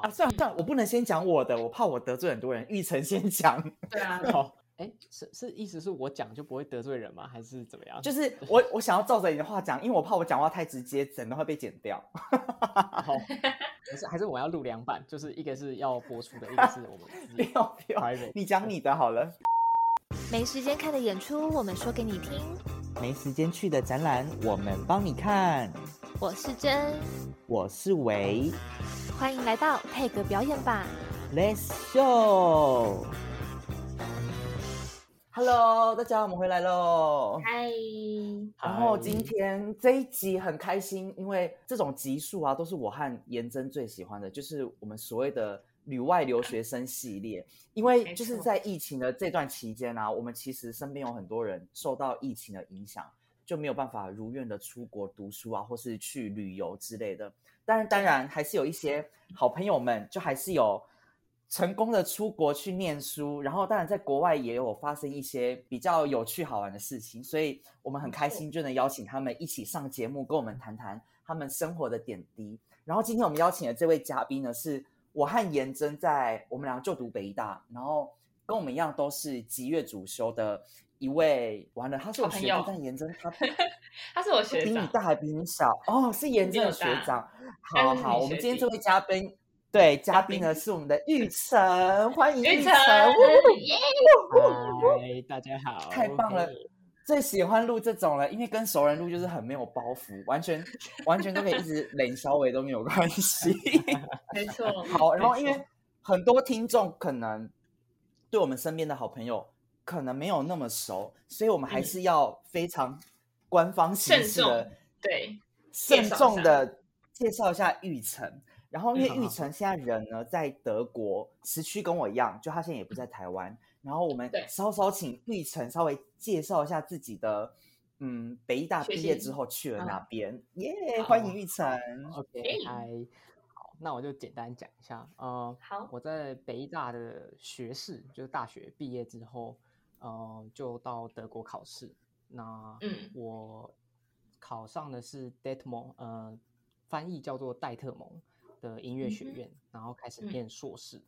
好啊，算了算了，我不能先讲我的，我怕我得罪很多人。玉成先讲，对啊，好，哎，是是意思是我讲就不会得罪人吗？还是怎么样？就是 我我想要照着你的话讲，因为我怕我讲话太直接，整段会被剪掉。好，还是还是我要录两版，就是一个是要播出的，一个是我们自不己要 不要你讲你的好了。没时间看的演出，我们说给你听。没时间去的展览，我们帮你看。我是真，我是维欢迎来到泰格表演吧。，Let's show。Hello，大家，我们回来喽。嗨，然后今天这一集很开心，因为这种集数啊，都是我和颜真最喜欢的，就是我们所谓的旅外留学生系列。因为就是在疫情的这段期间啊，我们其实身边有很多人受到疫情的影响，就没有办法如愿的出国读书啊，或是去旅游之类的。当然，当然还是有一些好朋友们，就还是有成功的出国去念书，然后当然在国外也有发生一些比较有趣好玩的事情，所以我们很开心就能邀请他们一起上节目，跟我们谈谈他们生活的点滴。然后今天我们邀请的这位嘉宾呢，是我和颜真在我们俩就读北医大，然后跟我们一样都是吉乐主修的一位。完了，他是我学弟好朋友，但颜真他他是我学长，比你大还比你小哦，是严正的学长。好好，我们今天这位嘉宾，对嘉宾呢是我们的玉成，欢迎玉玉成，大家好，太棒了最喜欢录这种了，因为跟熟人录就是很没有包袱，完全完全都可以一直 冷稍微都没有关系。没错，好，然后因没为很多听众可能对我们身边的好朋友可能没有那么熟，所以我们还嗯是要非常官方形慎式的对慎介绍一下重的介绍一下玉成。然后因为玉成现在人呢在德国，时区跟我一样，就他现在也不在台湾。然后我们稍稍请玉成稍微介绍一下自己的，嗯，北医大毕业之后去了嗯哪边？耶、好欢迎玉成。OK，嗨，好，那我就简单讲一下。呃，好我在北医大的学士，就是大学毕业之后，呃，就到德国考试。那嗯我考上的是 Detmon，呃，翻译叫做戴特蒙的音乐学院，然后开始嗯念硕士。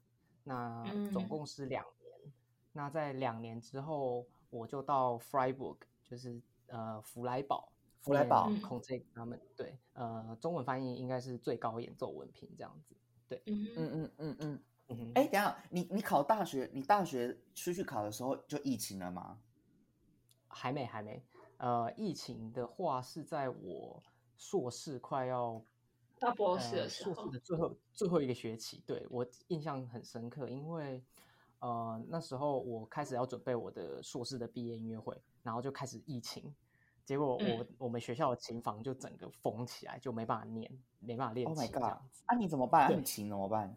那嗯总共是两年。那在两年之后，我就到 Freiburg，就是呃弗莱堡。弗莱堡嗯空这他们对，呃，中文翻译应该是最高演奏文凭这样子。对嗯嗯嗯嗯。嗯哼，哎，等一下，你你考大学，你大学出去考的时候就疫情了吗？还没还没。呃，疫情的话是在我硕士快要到博士的时候呃硕士，的最后最后一个学期，对我印象很深刻，因为呃那时候我开始要准备我的硕士的毕业音乐会，然后就开始疫情，结果我、嗯我们学校的琴房就整个封起来，就没办法念，没办法练 Oh my god！那。啊，你怎么办？啊对你琴怎么办？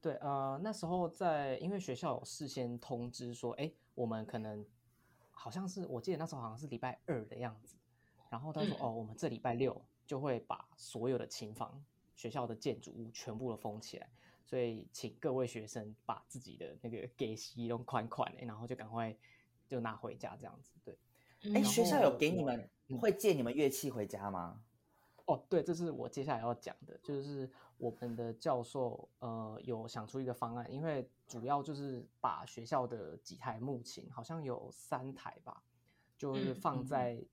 对，呃，那时候在因为学校有事先通知说，哎，我们可能好像是我记得那时候好像是礼拜二的样子，然后他说，嗯哦，我们这礼拜六就会把所有的琴房、学校的建筑物全部都封起来，所以请各位学生把自己的那个给息用款款的，然后就赶快就拿回家这样子。对，哎，嗯学校有给你们嗯会借你们乐器回家吗？哦，对，这是我接下来要讲的，就是我们的教授呃有想出一个方案，因为主要就是把学校的几台木琴，好像有三台吧，就是嗯放嗯在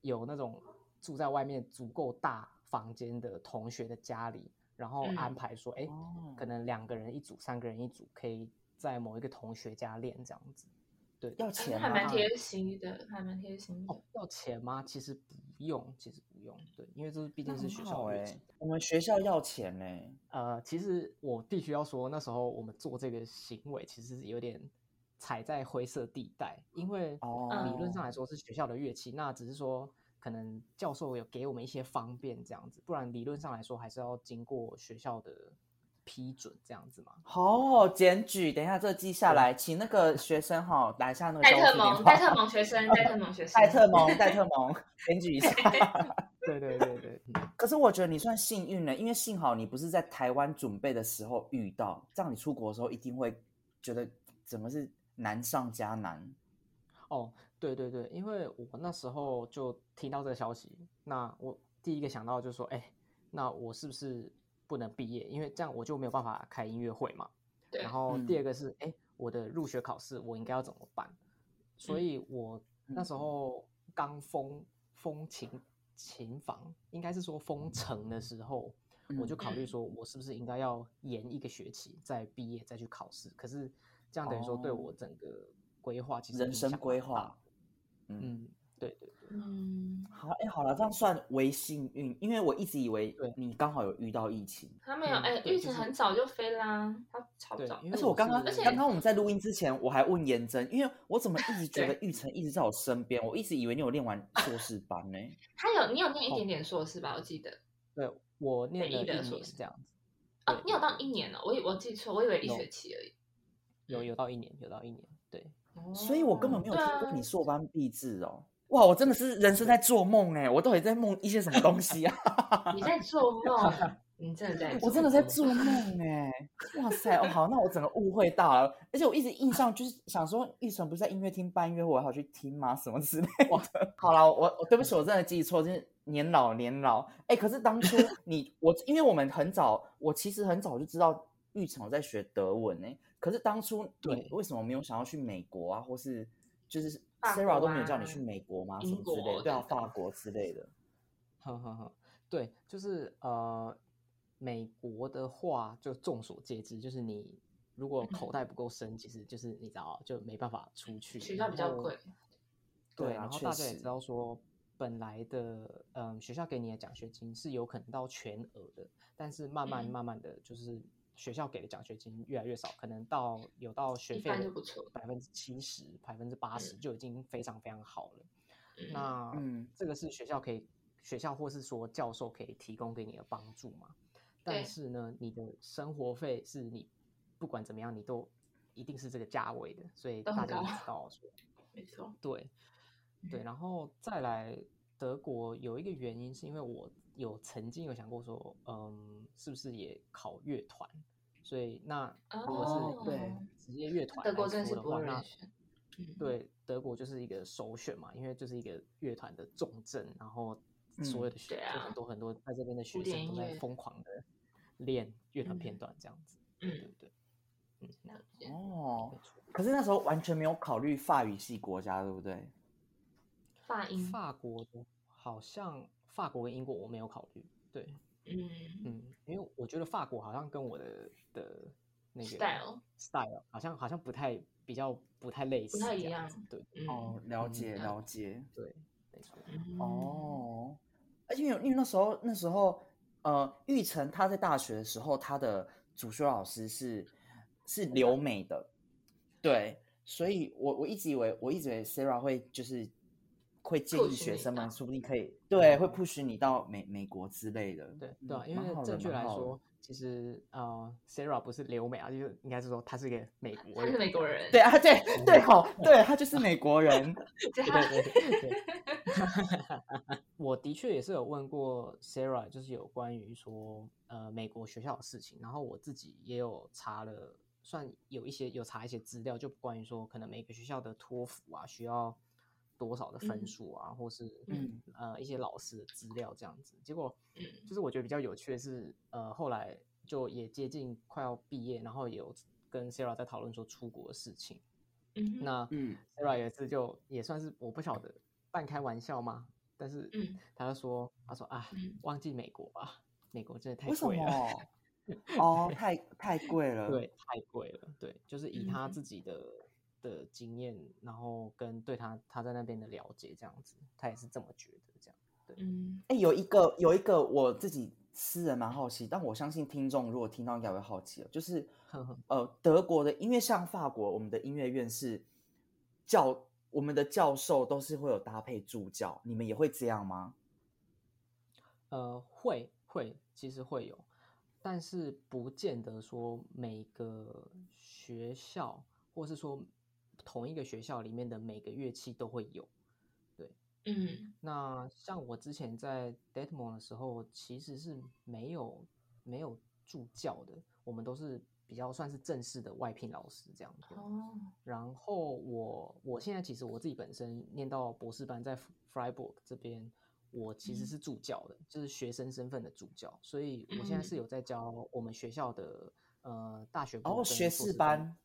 有那种住在外面足够大房间的同学的家里，然后安嗯排说，哎、哦可能两个人一组，三个人一组，可以在某一个同学家练这样子。对，要钱吗？还蛮贴心的，还蛮贴心的哦。，要钱吗？其实不用，其实不用，对，因为这是毕竟是学校的乐器。，我们学校要钱呢。呃，其实我必须要说，那时候我们做这个行为，其实是有点踩在灰色地带，因为哦理论上来说是学校的乐器，那只是说可能教授有给我们一些方便这样子，不然理论上来说还是要经过学校的批准这样子嘛。哦，检举，等一下这记下来，请那个学生哈打一下那个戴特蒙，戴特蒙学生，戴特蒙学生，戴特蒙，戴特蒙，检举一下。对对对对，嗯可是我觉得你算幸运了，因为幸好你不是在台湾准备的时候遇到，这样你出国的时候一定会觉得怎么是难上加难。哦，对对对，因为我那时候就听到这个消息，那我第一个想到就是说，哎，那我是不是不能毕业，因为这样我就没有办法开音乐会嘛。对然后嗯第二个是，哎、我的入学考试我应该要怎么办？所嗯以我那时候刚封封琴琴房，应该是说封城的时候，我就考虑嗯说，我是不是应该要延一个学期再毕业再去考试？可是这样等于说对哦我整个规划其实人生规划。嗯，对对，嗯，好，哎，好了，这样算为幸运，因为我一直以为你刚好有遇到疫情，他没有，嗯哎，玉成很早就飞啦，他超早，，而且我刚刚是而且刚刚我们在录音之前，我还问颜真，因为我怎么一直觉得玉成一直在我身边，我一直以为你有念完硕士班呢。他有你有念一点点硕士吧？我记得对我念了一年艺的硕士这样子。哦，对你有到一年了，我以我记错，我以为一有学期而已。有有到一年，有到一年，对，所以我根本没有听过你硕班毕制哦。哇，我真的是人生在做梦哎，我到底在梦一些什么东西啊？你在做梦，你真的在做，我真的在做梦哎！哇塞，哦好，那我整个误会大了。而且我一直印象就是想说，玉成不是在音乐厅办音乐会，我还要去听吗？什么之类的。好了，我我对不起，我真的记错，就是年老年老。哎，可是当初 你我，因为我们很早，我其实很早就知道玉成在学德文哎。可是当初你对为什么没有想要去美国啊，或是就是法 Sarah 都国没有叫你啊去美国吗？什英么之类的？国对啊，法国之类的。呵呵呵，对，就是呃，美国的话就众所皆知，就是你如果口袋不够深，其实就是你知道就没办法出去，学校比较贵。对，对啊然后大家也知道说，本来的嗯学校给你的奖学金是有可能到全额的，但是慢慢嗯慢慢的就是学校给的奖学金越来越少，可能到有到学费百分之七十、百分之八十嗯就已经非常非常好了。嗯那嗯这个是学校可以，学校或是说教授可以提供给你的帮助嘛？但是呢，你的生活费是你不管怎么样，你都一定是这个价位的，所以大家都知道说，没错，对对，嗯然后再来德国有一个原因是因为我有曾经有想过说，嗯，是不是也考乐团？所以那如果是哦对直接乐团德来国真的是不说的话，那对，德国就是一个首选嘛，因为就是一个乐团的重镇，然后所有的学、很多很多在这边的学生都在疯狂的练乐团片嗯段这样子，对对嗯，对，嗯，了解。哦没，错。可是那时候完全没有考虑法语系国家，对不对？法音，法国的好像法国跟英国我没有考虑，对，嗯。嗯，因为我觉得法国好像跟我的的那个，style，style 好像好像不太比较不太类似，不太一这样子对嗯，哦，了嗯解了了解。对，没错，嗯，哦，而且因为因为那时候那时候呃，玉成他在大学的时候，他的主修老师是是留美的，对，所以我我一直以为我一直以为 Sarah 会就是会建议学生们，到说不定可以对会 push 你到美美国之类的，对对啊，因为正确蛮好的来说，其实呃，Sarah 不是留美啊，就是应该是说他是一个美国他人，是美国人，对啊，对对好，对他就是美国人，对对对对对。我的确也是有问过 Sarah，就是有关于说呃美国学校的事情，然后我自己也有查了，算有一些有查一些资料，就关于说可能每个学校的托福啊需要多少的分嗯数啊，或是嗯呃一些老师的资料这样子。结果嗯就是我觉得比较有趣的是，呃后来就也接近快要毕业，然后也有跟 Sarah 在讨论说出国的事情。嗯，那嗯 Sarah 有一次就也算是我不晓得半开玩笑吗？但是嗯他就说，他说啊，嗯忘记美国吧，美国真的太为什贵了，么？哦，太太贵了，对，太贵了，对，就是以他嗯自己的、的经验，然后跟对他他在那边的了解这样子，他也是这么觉得这样。嗯哎，有一个有一个我自己私人蛮好奇，但我相信听众如果听到应该会好奇了，就是 呵呵呃德国的音乐像法国，我们的音乐院是教我们的教授都是会有搭配助教，你们也会这样吗？呃，会会，其实会有，但是不见得说每个学校，或是说同一个学校里面的每个乐器都会有。嗯。那像我之前在 Detmond 的时候，其实是没有没有助教的，我们都是比较算是正式的外聘老师这样子。哦，然后我我现在其实我自己本身念到博士班在 Freiburg 这边，我其实是助教的，就是学生身份的助教，所以我现在是有在教我们学校的呃大学哦学士班、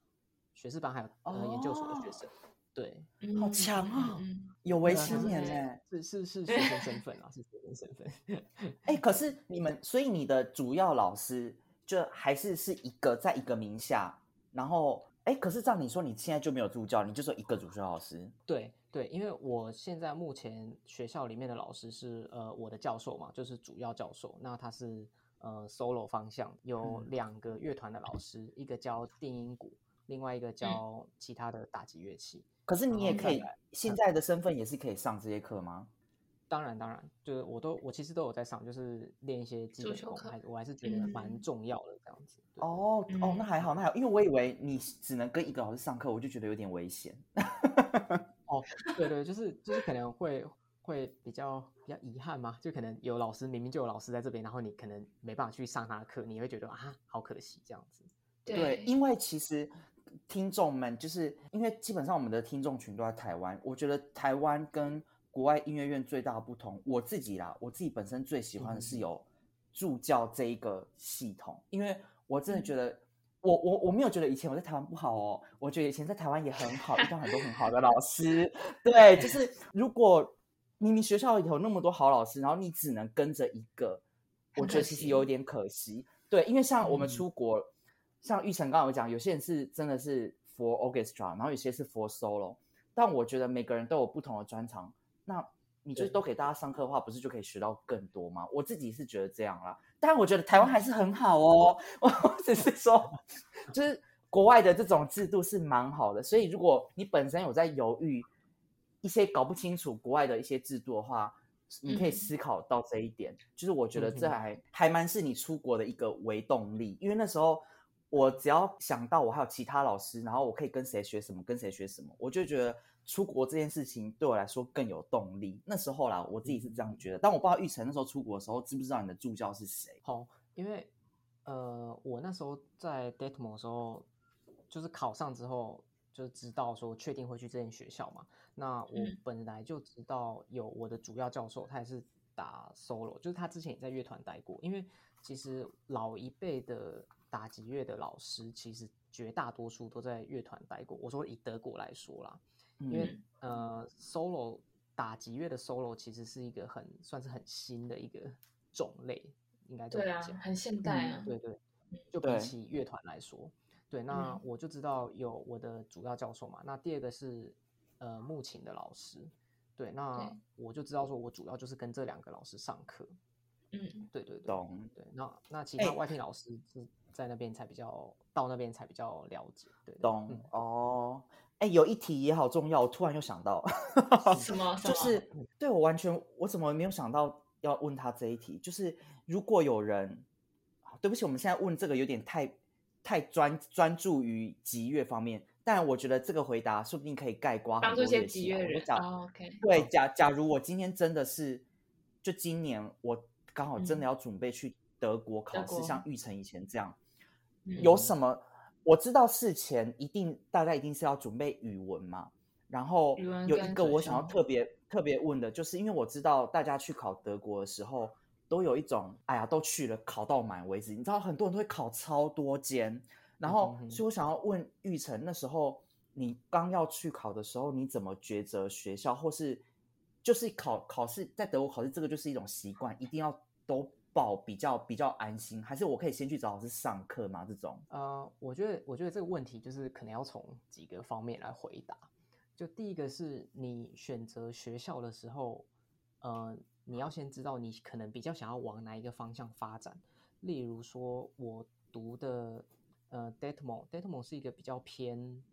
学士班还有呃研究所的学生。对，好强啊！有为青年呢，是是是 学生身份啊，是学生身份。哎，可是你们，所以你的主要老师就还是是一个在一个名下，然后哎，可是照你说，你现在就没有助教，你就说一个主修老师。对对，因为我现在目前学校里面的老师是呃我的教授嘛，就是主要教授，那他是呃 solo 方向，有两个乐团的老师，一个教电音鼓，另外一个教其他的打击乐器。可是你也可以，现在的身份也是可以上这些课吗？当然，当然，就是我都我其实都有在上，就是练一些基本功，还我还是觉得蛮重要的这样子。哦哦，那还好，那还好，因为我以为你只能跟一个老师上课，我就觉得有点危险。哦，对对，就是就是可能会会比较比较遗憾嘛，就可能有老师明明就有老师在这边，然后你可能没办法去上他的课，你会觉得啊，好可惜这样子。对，因为其实。听众们，就是因为基本上我们的听众群都在台湾，我觉得台湾跟国外音乐院最大的不同，我自己啦，我自己本身最喜欢的是有助教这一个系统，因为我真的觉得，我我我没有觉得以前我在台湾不好哦，我觉得以前在台湾也很好，遇到很多很好的老师，对，就是如果明明学校有那么多好老师，然后你只能跟着一个，我觉得其实有点可惜，对，因为像我们出国。像玉成刚刚有讲，有些人是真的是 for orchestra，然后有些是 for solo。但我觉得每个人都有不同的专长，那你就都给大家上课的话，不是就可以学到更多吗？我自己是觉得这样啦。但我觉得台湾还是很好哦。我只是说，就是国外的这种制度是蛮好的。所以如果你本身有在犹豫一些搞不清楚国外的一些制度的话，你可以思考到这一点。就是我觉得这还还蛮是你出国的一个微动力，因为那时候。我只要想到我还有其他老师，然后我可以跟谁学什么，跟谁学什么，我就觉得出国这件事情对我来说更有动力。那时候啦，我自己是这样觉得。但我不知道玉成那时候出国的时候知不知道你的助教是谁？好，因为呃，我那时候在 Detmo 的时候，就是考上之后就知道说确定会去这间学校嘛。那我本来就知道有我的主要教授，他也是打 solo，就是他之前也在乐团待过。因为其实老一辈的。打击乐的老师其实绝大多数都在乐团待过。我说以德国来说啦，因为呃，solo 打击乐的 solo 其实是一个很算是很新的一个种类，应该对啊，很现代啊。对对，就比起乐团来说，对。那我就知道有我的主要教授嘛。那第二个是呃木琴的老师，对。那我就知道说我主要就是跟这两个老师上课。嗯，对对对，懂。对，那那其他外聘老师是。在那边才比较到那边才比较了解，对，懂哦。哎，有一题也好重要，我突然又想到什 么？就是对我完全，我怎么没有想到要问他这一题？就是如果有人，对不起，我们现在问这个有点太太专专注于集乐方面，但我觉得这个回答说不定可以盖刮帮助一些吉乐人。OK，对，假假如我今天真的是，就今年我刚好真的要准备去德国考试，像玉成以前这样。有什么？我知道事前一定大家一定是要准备语文嘛。然后有一个我想要特别特别问的，就是因为我知道大家去考德国的时候，都有一种哎呀，都去了考到满为止。你知道很多人都会考超多间，然后所以我想要问玉成，那时候你刚要去考的时候，你怎么抉择学校，或是就是考考试在德国考试，这个就是一种习惯，一定要都。报比较比较安心，还是我可以先去找老师上课吗？这种呃，我觉得我觉得这个问题就是可能要从几个方面来回答。就第一个是你选择学校的时候，呃，你要先知道你可能比较想要往哪一个方向发展。例如说，我读的呃 d e t m o d e t m o 是一个比较偏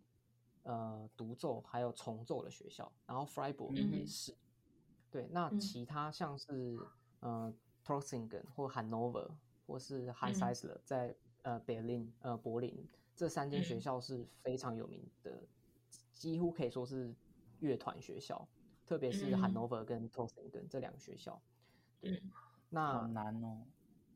呃独奏还有重奏的学校，然后 Freiburg 也是。对，那其他像是呃。T o r s i n g e n 或 Hanover 或是 Hans Eisler 在呃 Berlin 呃柏林这三间学校是非常有名的，几乎可以说是乐团学校，特别是 Hanover 跟 t o r s i n g e n 这两个学校。对，那好难哦。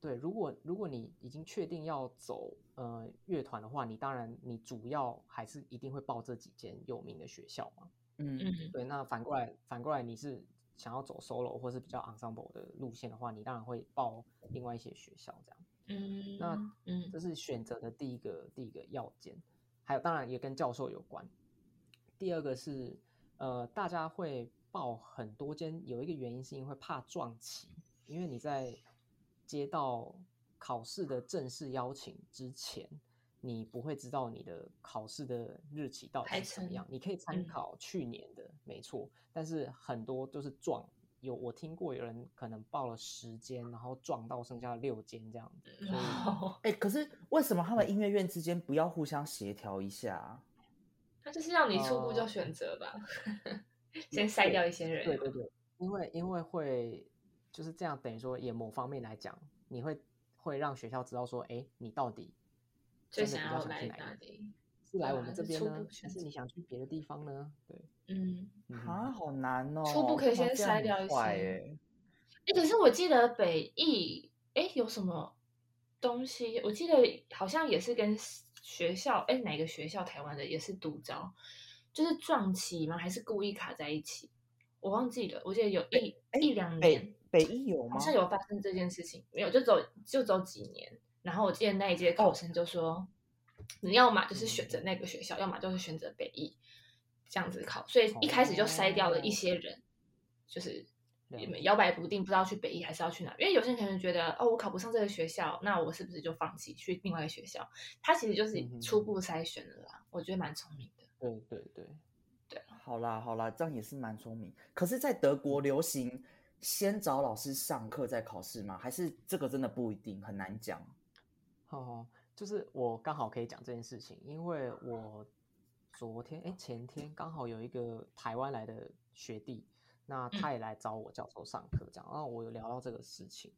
对，如果如果你已经确定要走呃乐团的话，你当然你主要还是一定会报这几间有名的学校嘛。嗯嗯。对，那反过来反过来你是。想要走 solo 或是比较 ensemble 的路线的话，你当然会报另外一些学校这样。嗯，那嗯，这是选择的第一个第一个要件，还有当然也跟教授有关。第二个是呃，大家会报很多间，有一个原因是因为怕撞期，因为你在接到考试的正式邀请之前。你不会知道你的考试的日期到底是怎么样，你可以参考去年的，没错。但是很多都是撞，有我听过有人可能报了十间，然后撞到剩下六间这样子。哎，可是为什么他们音乐院之间不要互相协调一下？他就是让你初步就选择吧，先筛掉一些人。对对对，因为因为会就是这样，等于说也某方面来讲，你会会让学校知道说，哎，你到底。最想要来哪里？是来我们这边呢，还是你想去别的地方呢？对，嗯，啊，好难哦。初步可以先筛掉一些。哎，可是我记得北艺，哎，有什么东西？我记得好像也是跟学校，哎，哪个学校？台湾的也是独招，就是撞期吗？还是故意卡在一起？我忘记了。我记得有一一两年，北艺有吗？好像有发生这件事情，没有，就走就走几年。然后我记得那一届考生就说，你要么就是选择那个学校，要么就是选择北艺这样子考，所以一开始就筛掉了一些人，就是摇摆不定，不知道去北艺还是要去哪。因为有些人可能觉得，哦，我考不上这个学校，那我是不是就放弃去另外一个学校？他其实就是初步筛选的啦，我觉得蛮聪明的。对对对对，好啦好啦，这样也是蛮聪明。可是，在德国流行先找老师上课再考试吗？还是这个真的不一定，很难讲。哦，就是我刚好可以讲这件事情，因为我昨天哎前天刚好有一个台湾来的学弟，那他也来找我教授上课，这样，然后我有聊到这个事情。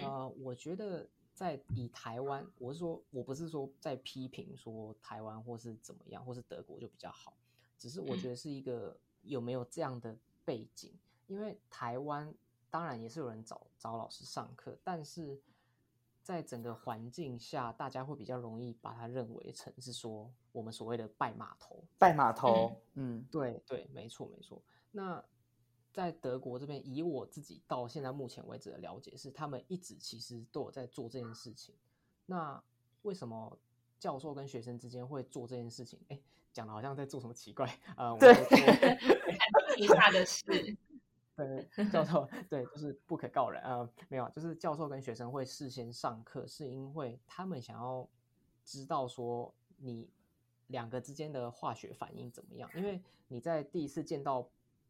呃，我觉得在以台湾，我是说我不是说在批评说台湾或是怎么样，或是德国就比较好，只是我觉得是一个有没有这样的背景，因为台湾当然也是有人找找老师上课，但是。在整个环境下，大家会比较容易把它认为成是说我们所谓的拜码头。拜码头，嗯，对对，没错没错。那在德国这边，以我自己到现在目前为止的了解，是他们一直其实都有在做这件事情。那为什么教授跟学生之间会做这件事情？哎，讲的好像在做什么奇怪啊？对，奇葩的事。对，教授对，就是不可告人啊，没有，就是教授跟学生会事先上课，是因为他们想要知道说你两个之间的化学反应怎么样，因为你在第一次见到，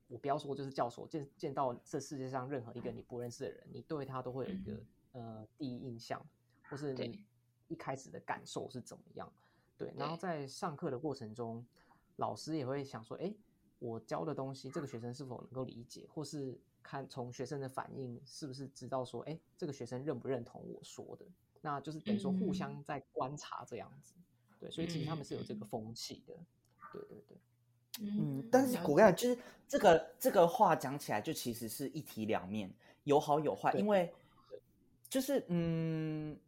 我不要说就是教授见见到这世界上任何一个你不认识的人，你对他都会有一个呃第一印象，或是你一开始的感受是怎么样，对，然后在上课的过程中，老师也会想说，哎。我教的东西，这个学生是否能够理解，或是看从学生的反应，是不是知道说，哎，这个学生认不认同我说的？那就是等于说互相在观察这样子，对，所以其实他们是有这个风气的，对对对，嗯，但是我跟你讲，就是这个这个话讲起来，就其实是一体两面，有好有坏，因为就是嗯。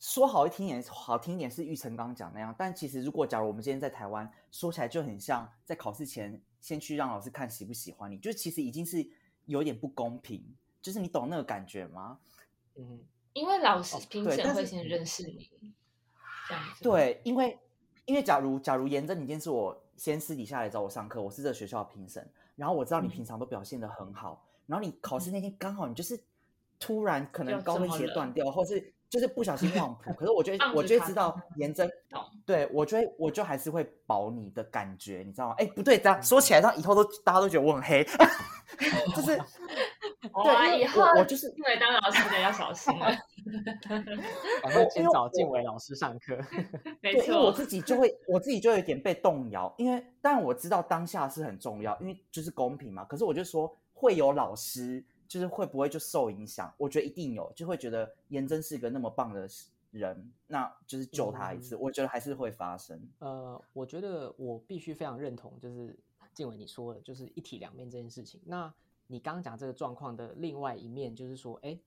说好听点，好听点是玉成刚讲那样，但其实如果假如我们今天在台湾，说起来就很像在考试前先去让老师看喜不喜欢你，就其实已经是有点不公平，就是你懂那个感觉吗？嗯，因为老师评审会先认识你，这样子。对，因为因为假如假如严正你今天是我先私底下来找我上课，我是这学校的评审，然后我知道你平常都表现的很好，然后你考试那天刚好你就是突然可能高跟鞋断掉，或是。就是不小心 忘谱，可是我觉得，我觉得知道颜真，对我觉得我就还是会保你的感觉，你知道吗？哎，不对，这样说起来，让以后都大家都觉得我很黑，就是对，以后我就是因为当老师的要小心了，赶快先找静伟老师上课，没错，因为我自己就会，我自己就有点被动摇，因为当然我知道当下是很重要，因为就是公平嘛，可是我就说会有老师。就是会不会就受影响？我觉得一定有，就会觉得颜真是一个那么棒的人，那就是救他一次。我觉得还是会发生。呃，我觉得我必须非常认同，就是静伟你说的，就是一体两面这件事情。那你刚刚讲这个状况的另外一面，就是说，哎，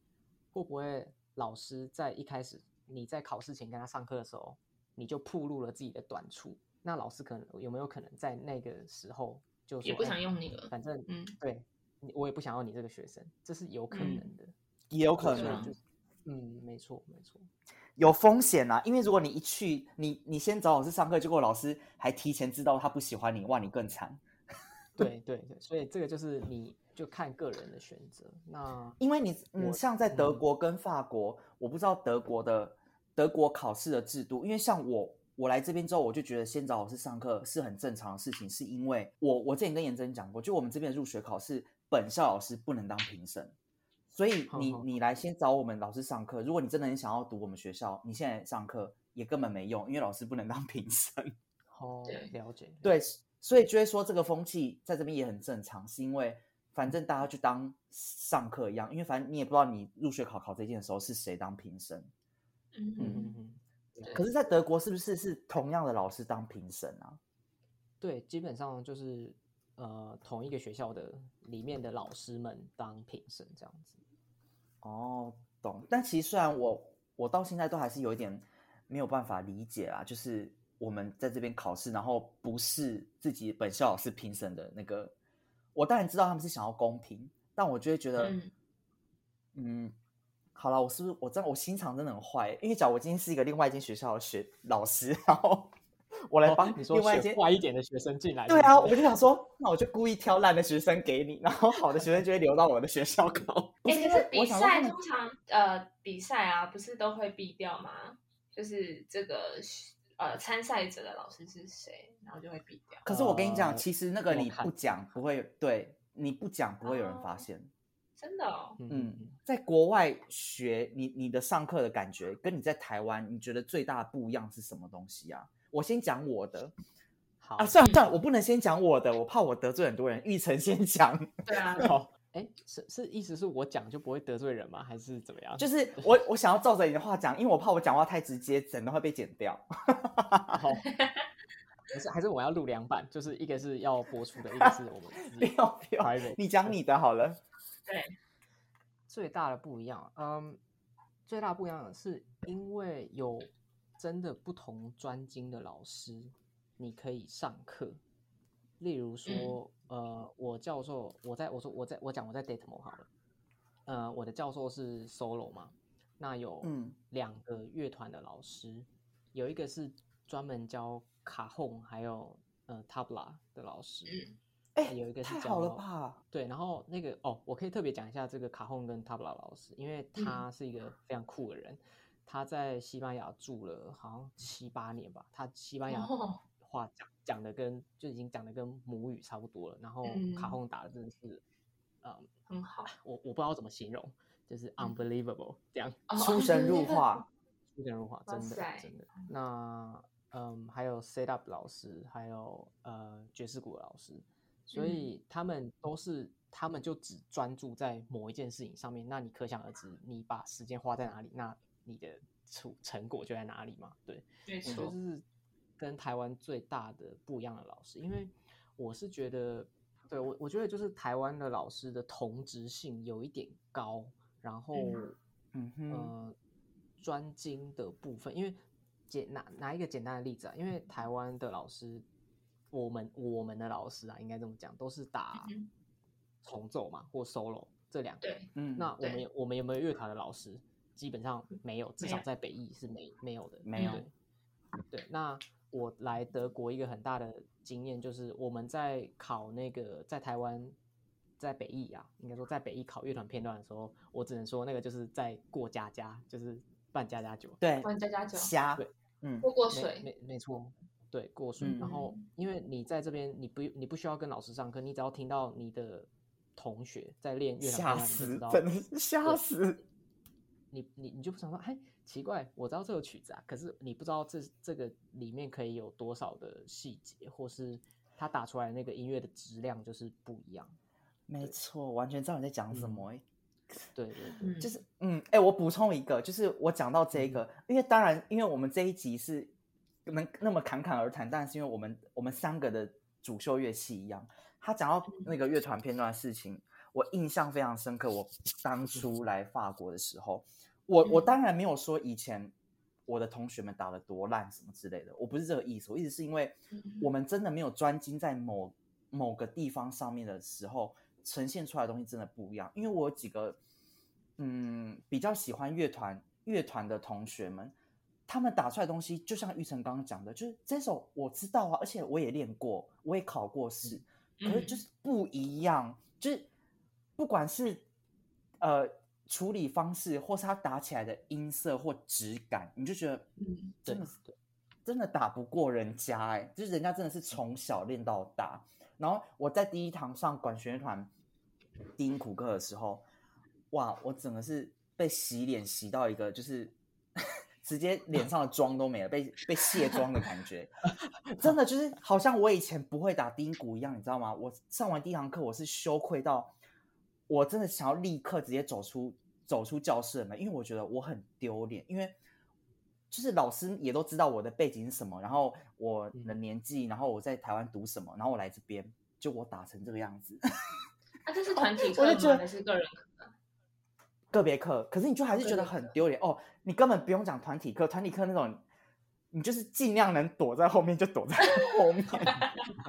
会不会老师在一开始你在考试前跟他上课的时候，你就暴露了自己的短处？那老师可能有没有可能在那个时候就也不想用你了？反正，嗯，对。你我也不想要你这个学生，这是有可能的，也有可对能就是嗯，没错没错，有风险啊，因为如果你一去，你你先找老师上课，结果老师还提前知道他不喜欢你，哇，你更惨。对对对，所以这个就是你就看个人的选择。那因为你你，像在德嗯国跟法国，我不知道德国的德国考试的制度，因为像我我来这边之后，我就觉得先找老师上课是很正常的事情，是因为我我之前跟严真讲过，就我们这边的入学考试，本校老师不能当评审，所以你你来先找我们老师上课，如果你真的很想要读我们学校，你现在上课也根本没用，因为老师不能当评审。哦对，了解，对，所以就会说这个风气在这边也很正常，是因为反正大家去当上课一样，因为反正你也不知道你入学考考这件的时候是谁当评审。嗯嗯嗯嗯，可是，在德国是不是是同样的老师当评审啊？对，基本上就是呃同一个学校的里面的老师们当评审这样子。哦，懂。但其实虽然我我到现在都还是有一点没有办法理解啊，就是我们在这边考试，然后不是自己本校老师评审的那个，我当然知道他们是想要公平，但我就会觉得，嗯嗯，好了，我是不是我这样我心肠真的很坏？因为假如我今天是一个另外一间学校的学老师，然后我来帮哦你说另外一间选坏一点的学生进来，对啊，我就想说，那我就故意挑烂的学生给你，然后好的学生就会留到我的学校考。不哎、可是比赛通常呃比赛啊，不是都会避掉吗？就是这个呃参赛者的老师是谁，然后就会避掉。可是我跟你讲，呃其实那个你不讲不会，对你不讲不会有人发哦现。真的哦，嗯，在国外学你你的上课的感觉，跟你在台湾你觉得最大的不一样是什么东西啊？我先讲我的好啊，算了算了，我不能先讲我的，我怕我得罪很多人。玉成先讲，对啊，好，哎，是是意思是我讲就不会得罪人吗？还是怎么样？就是是我我想要照着你的话讲，因为我怕我讲话太直接，整段会被剪掉。好，还是还是我要录两版，就是一个是要播出的，一个是我们自 不己要不要 private，你讲你的好了。对，最大的不一样，嗯，最大不一样的是因为有真的不同专精的老师，你可以上课。例如说，呃，我教授，我在我说我在我讲我在 Datamo 好了，呃，我的教授是 solo 嘛，那有嗯两个乐团的老师，有一个是专门教卡洪还有呃 tabla 的老师，嗯哎有一个是太好了教吧？对，然后那个哦，我可以特别讲一下这个卡洪跟塔布拉老师，因为他是一个非常酷的人。他在西班牙住了好像七八年吧，他西班牙哦话讲讲的跟就已经讲的跟母语差不多了。然后卡嗯洪打的真的是，嗯，很好。我我不知道怎么形容，就是嗯 unbelievable 这样，哦出神入化。出神入化，真的真的。那嗯，还有 set up 老师，还有呃爵士鼓的老师，所嗯以他们都是，他们就只专注在某一件事情上面。那你可想而知，你把时间花在哪里，那你的出成果就在哪里嘛。对，没我觉得是跟台湾最大的不一样的老师，因为我是觉得，对我我觉得就是台湾的老师的同质性有一点高，然后。嗯嗯哼，呃专精的部分，因为简拿拿一个简单的例子啊，因为台湾的老师，我们我们的老师啊，应该这么讲，都是打嗯重奏嘛或 solo 这两个。对，嗯，那我们有我们有没有乐团的老师？基本上没有，至少在北艺是没没有的。没有对对，那我来德国一个很大的经验就是我们在考那个在台湾。在北艺啊，应该说在北艺考乐团片段的时候，我只能说那个就是在过家家，就是办家家酒。对，扮家家酒，虾对，嗯，过过水，没没错，对，过水。嗯然后，因为你在这边，你不你不需要跟老师上课，你只要听到你的同学在练乐团片段，你知，道真的是吓死。你你你就不想说，哎，奇怪，我知道这首曲子啊，可是你不知道这这个里面可以有多少的细节，或是他打出来那个音乐的质量就是不一样。没错，完全知道你在讲什么、欸。对对对，嗯，就是嗯，哎、我补充一个，就是我讲到这个，因为当然，因为我们这一集是能那么侃侃而谈，但是因为我们我们三个的主修乐器一样，他讲到那个乐团片段的事情，我印象非常深刻。我当初来法国的时候，我我当然没有说以前我的同学们打的多烂什么之类的，我不是这个意思，我意思是因为嗯我们真的没有专精在某某个地方上面的时候，呈现出来的东西真的不一样。因为我有几个嗯比较喜欢乐团乐团的同学们，他们打出来的东西，就像玉成刚刚讲的，就是这首我知道啊，而且我也练过，我也考过试，可是就是不一样，就是不管是呃处理方式，或是他打起来的音色或质感，你就觉得嗯，真的是真的打不过人家哎、就是人家真的是从小练到大。然后我在第一堂上管弦乐团低音苦课的时候，哇，我整个是被洗脸洗到一个就是 直接脸上的妆都没了，被被卸妆的感觉，真的就是好像我以前不会打低音鼓一样，你知道吗？我上完第一堂课，我是羞愧到我真的想要立刻直接走出走出教室门，因为我觉得我很丢脸，因为就是老师也都知道我的背景是什么，然后我的年纪，然后我在台湾读什么，然后我来这边，就我打成这个样子，啊，这是团体课？还是个人课？个别课，可是你就还是觉得很丢脸哦。你根本不用讲团体课，团体课那种，你就是尽量能躲在后面就躲在后面。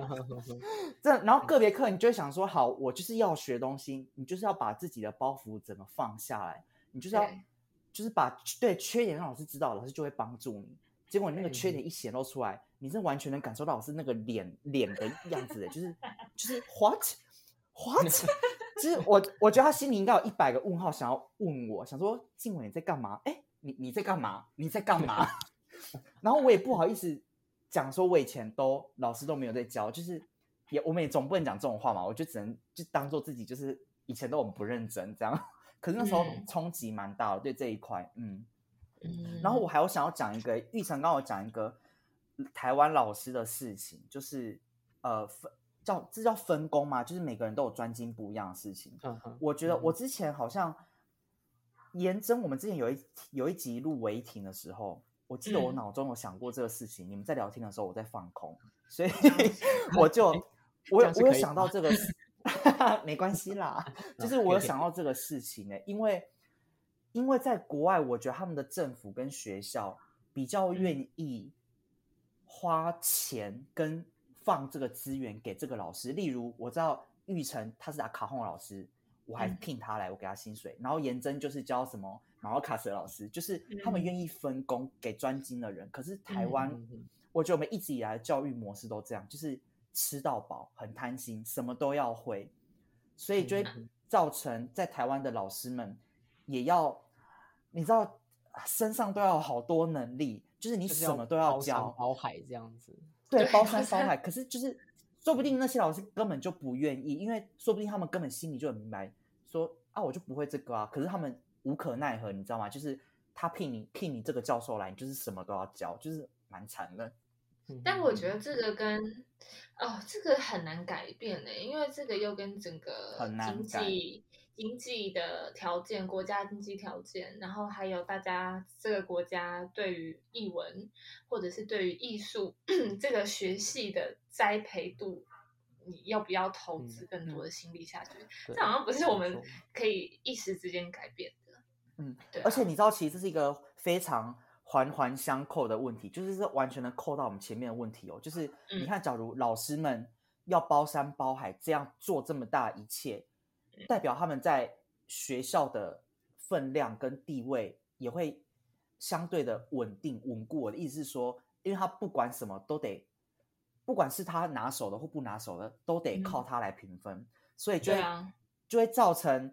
这然后个别课你就会想说，好，我就是要学东西，你就是要把自己的包袱整个放下来，你就是要就是把对缺点让老师知道，老师就会帮助你。结果你那个缺点一显露出来，你是完全能感受到老师那个脸脸的样子的，就是就是 what what，就是我我觉得他心里应该有一百个问号想要问我，想说静伟你在干嘛？哎，你你在干嘛？你在干嘛？然后我也不好意思讲说，我以前都老师都没有在教，就是也我们也总不能讲这种话嘛，我就只能就当做自己就是以前都很不认真这样。可是那时候嗯冲击蛮大的，对这一块，嗯。嗯，然后我还有想要讲一个，玉成刚好讲一个台湾老师的事情，就是呃分叫这叫分工嘛，就是每个人都有专精不一样的事情。我觉得我之前好像严真，我们之前有一有一集录违停的时候，我记得我嗯脑中有想过这个事情。你们在聊天的时候，我在放空，所以 我就我有我有想到吗这个事，没关系啦，就是我有想到这个事情呢、因为因为在国外，我觉得他们的政府跟学校比较嗯愿意花钱跟放这个资源给这个老师。例如，我知道玉成他是打卡轰老师，我还嗯聘他来，我给他薪水。然后颜真就是教什么马奥卡斯老师，就是他们嗯愿意分工给专精的人。可是台嗯湾，我觉得我们一直以来的教育模式都这样，就是吃到饱，很贪心，什么都要会，所以就会嗯造成在台湾的老师们也要，你知道，身上都要有好多能力，就是你什么都要教，包海这样子。对包山包海。可是就是，说不定那些老师根本就不愿意，因为说不定他们根本心里就很明白，说啊，我就不会这个啊。可是他们无可奈何，你知道吗？就是他聘你聘你这个教授来，你就是什么都要教，就是蛮惨的。嗯但我觉得这个跟哦，这个很难改变呢，因为这个又跟整个经济经济的条件、国家经济条件，然后还有大家这个国家对于译文或者是对于艺术 这个学系的栽培度，你要不要投资更多的心力下去？对这好像不是我们可以一时之间改变的。嗯，对啊、而且你知道，其实这是一个非常环环相扣的问题，就是这完全能扣到我们前面的问题哦。就是你。嗯看，假如老师们要包山包海这样做这么大一切，嗯代。表他们在学校的分量跟地位也会相对的稳定稳固。我的意思是说，因为他不管什么都得，不管是他拿手的或不拿手的，都得靠嗯。他来评分，所以就会、啊。就会造成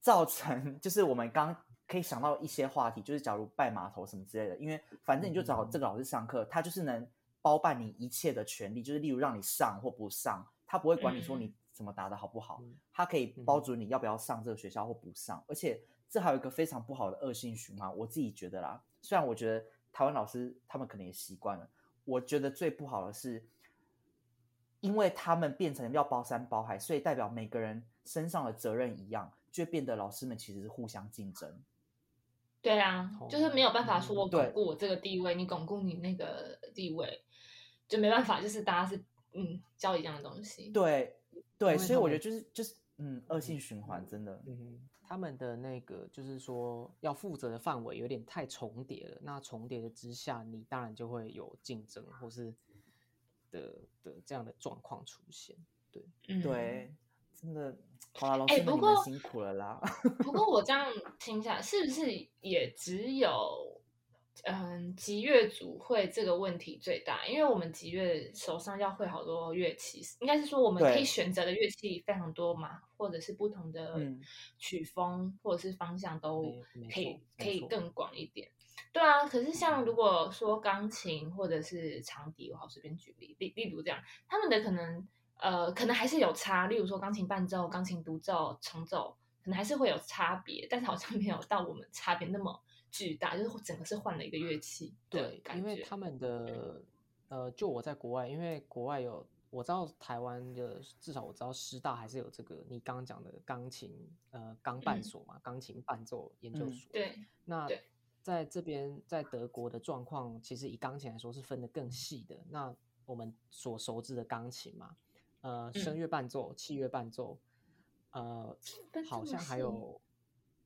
造成就是我们刚可以想到一些话题，就是假如拜码头什么之类的，因为反正你就找这个老师上课，他就是能包办你一切的权利，就是例如让你上或不上，他不会管你说嗯你怎么答的好不好，嗯他可以包准你要不要上这个学校或不上，而且这还有一个非常不好的恶性循环，我自己觉得啦，虽然我觉得台湾老师他们可能也习惯了，我觉得最不好的是。因为他们变成要包山包海，所以代表每个人身上的责任一样，就变得老师们其实是互相竞争。对啊，就是没有办法说我巩固我这个地位，你巩固你那个地位，就没办法，就是大家是嗯教一样的东西。对对，所以我觉得就是就是嗯，恶性循环真的。嗯哼，他们的那个就是说要负责的范围有点太重叠了。那重叠的之下，你当然就会有竞争或是的的这样的状况出现。对，嗯，对，真的，好啦，老师不过们辛苦了啦。不过我这样 听下来，是不是也只有嗯吉乐组会这个问题最大？因为我们吉乐手上要会好多乐器，应该是说我们可以选择的乐器非常多嘛，或者是不同的嗯曲风或者是方向都可以可以更广一点。对啊，可是像如果说钢琴或者是长笛，我好随便举例，例例如这样，他们的可能呃可能还是有差，例如说钢琴伴奏、钢琴独奏、重奏，可能还是会有差别，但是好像没有到我们差别那么巨大，就是整个是换了一个乐器对。因为他们的呃，就我在国外，因为国外有我知道台湾的，至少我知道师大还是有这个你刚刚讲的钢琴呃钢伴嗯所嘛，钢琴伴奏研究嗯所。对，那对在这边，在德国的状况，其实以钢琴来说是分得更细的。那我们所熟知的钢琴嘛，呃，声嗯乐伴奏、器乐伴奏，呃好像还有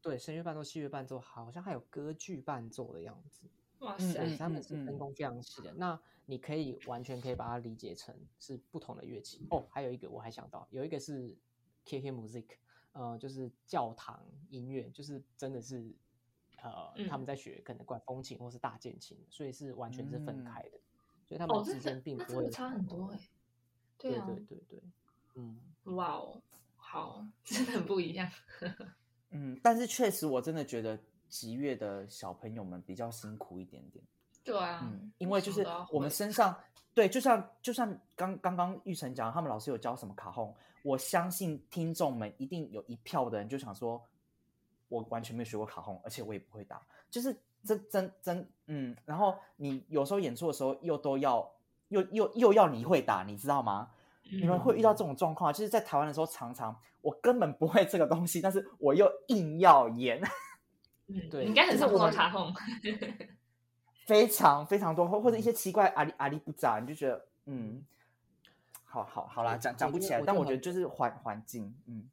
对声乐伴奏、器乐伴奏，好像还有歌剧伴奏的样子。嗯哇塞，他们是分工非常细的。那你可以完全可以把它理解成是不同的乐器哦。还有一个我还想到，有一个是 K K Music，呃，就是教堂音乐，就是真的是呃他们嗯在学可能管风琴或是大键琴，所以是完全是分嗯开的，所以他哦，们之间并不会差很多哎、对啊，对对对，嗯，哇哦，好，真的很不一样。嗯，但是确实我真的觉得吉月的小朋友们比较辛苦一点点。对啊，嗯，因为就是我们身上，对，就像就像刚刚刚玉成讲，他们老师有教什么卡轰，我相信听众们一定有一票的人就想说，我完全没有学过卡轰，而且我也不会打，就是真真真，嗯，然后你有时候演出的时候又都要又又又要你会打，你知道吗？你们会遇到这种状况，就是在台湾的时候，常常我根本不会这个东西，但是我又硬要演，嗯，对你应该很常碰到就是我们卡轰。非常非常多，或或者一些奇怪阿里阿里不咋，你就觉得嗯，好好好啦，讲讲不起来，但我觉得就是环环境，嗯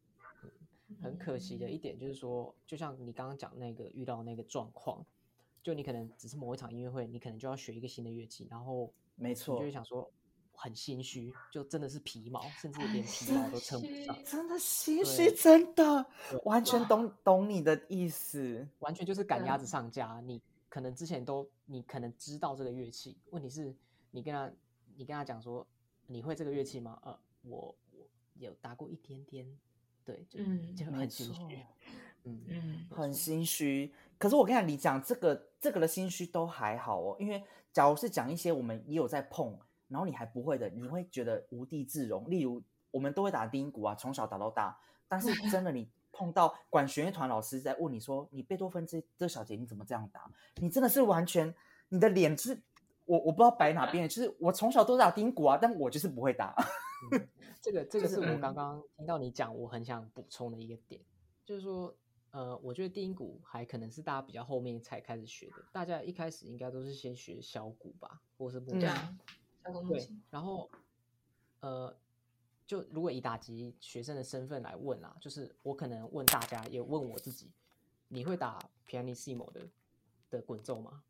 很可惜的一点就是说，就像你刚刚讲那个遇到那个状况，就你可能只是某一场音乐会，你可能就要学一个新的乐器，然后你就没错会想说很心虚，就真的是皮毛，甚至连皮毛都称不上，真的心对虚，真的完全懂懂你的意思，完全就是赶对鸭子上架。你可能之前都你可能知道这个乐器，问题是你跟他你跟他讲说你会这个乐器吗？呃，我我有打过一点点，对，就、嗯就没很心错虚，嗯嗯，很心虚。可是我跟你讲，你讲这个这个的心虚都还好哦，因为假如是讲一些我们也有在碰，然后你还不会的，你会觉得无地自容。例如，我们都会打低音鼓啊，从小打到大，但是真的你 碰到管弦乐团老师在问你说，你贝多芬这这小节你怎么这样打？你真的是完全你的脸就是我我不知道摆哪边，就是我从小都打低音鼓啊，但我就是不会打。这个这 个是我刚刚听到你讲，我很想补充的一个点，就是说，呃，我觉得低音鼓还可能是大家比较后面才开始学的，大家一开始应该都是先学小鼓吧，或是木琴，对然后，呃，就如果以打击学生的身份来问啊，就是我可能问大家，也问我自己，你会打 pianissimo 的的滚奏吗？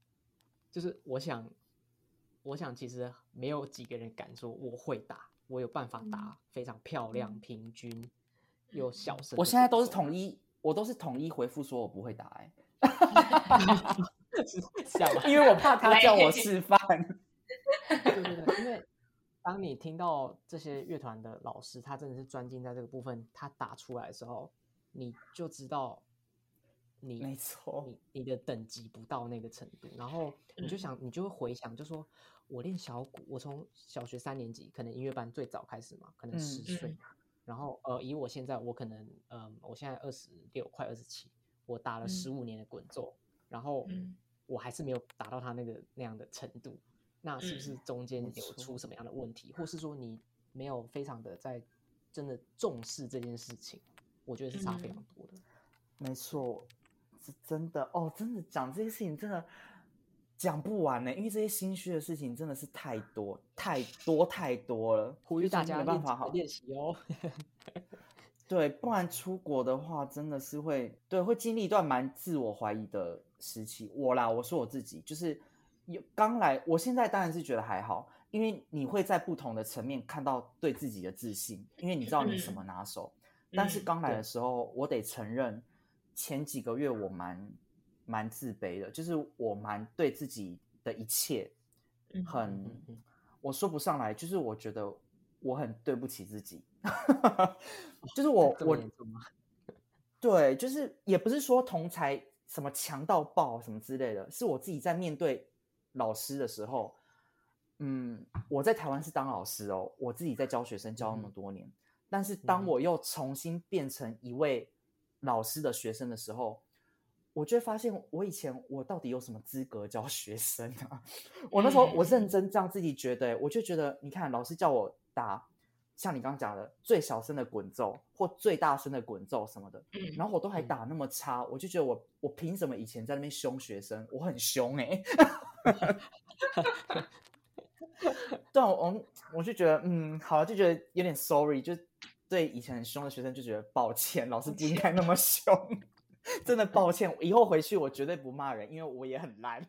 就是我想，我想其实没有几个人敢说我会打，我有办法打非常漂亮、嗯平均又小声。我现在都是统一，我都是统一回复说我不会打、欸，是是这样吗？因为我怕他叫我示范。对对对，因为当你听到这些乐团的老师，他真的是专精在这个部分，他打出来的时候，你就知道你没错你你的等级不到那个程度，然后你就想，你就会回想，就说我练小鼓，我从小学三年级，可能音乐班最早开始嘛，可能嗯十岁，嗯然后呃，以我现在，我可能嗯，我现在二十六，快二十七，我打了嗯。十五年的滚奏，然后嗯。我还是没有达到他那个那样的程度，那是不是嗯中间有出什么样的问题，或是说你没有非常的在真的重视这件事情？我觉得是差非常嗯多的。没错，是真的。哦，真的讲这些事情真的讲不完呢，因为这些心虚的事情真的是太多太多太多了，呼吁大家没办法好练习哦。对，不然出国的话真的是会对会经历一段蛮自我怀疑的时期。我啦，我说我自己就是有刚来，我现在当然是觉得还好，因为你会在不同的层面看到对自己的自信，因为你知道你什么拿手。但是嗯刚来的时候，我得承认，前几个月我蛮蛮自卑的，就是我蛮对自己的一切嗯很，我说不上来，就是我觉得我很对不起自己，就是我我？对，就是也不是说同才什么强到爆什么之类的，是我自己在面对老师的时候，嗯，我在台湾是当老师哦，我自己在教学生教那么嗯多年，但是当嗯我又重新变成一位老师的学生的时候，我就会发现我以前我到底有什么资格教 学生啊？我那时候我认真这样自己觉得，我就觉得你看老师叫我打。像你刚刚讲的最小声的滚奏或最大声的滚奏什么的，嗯然后我都还嗯打那么差，我就觉得我我凭什么以前在那边凶学生？我很凶哎、对啊，我我就觉得嗯，好，就觉得有点 sorry，就对以前很凶的学生就觉得抱歉，老师不应该那么凶，真的抱歉，以后回去我绝对不骂人，因为我也很烂。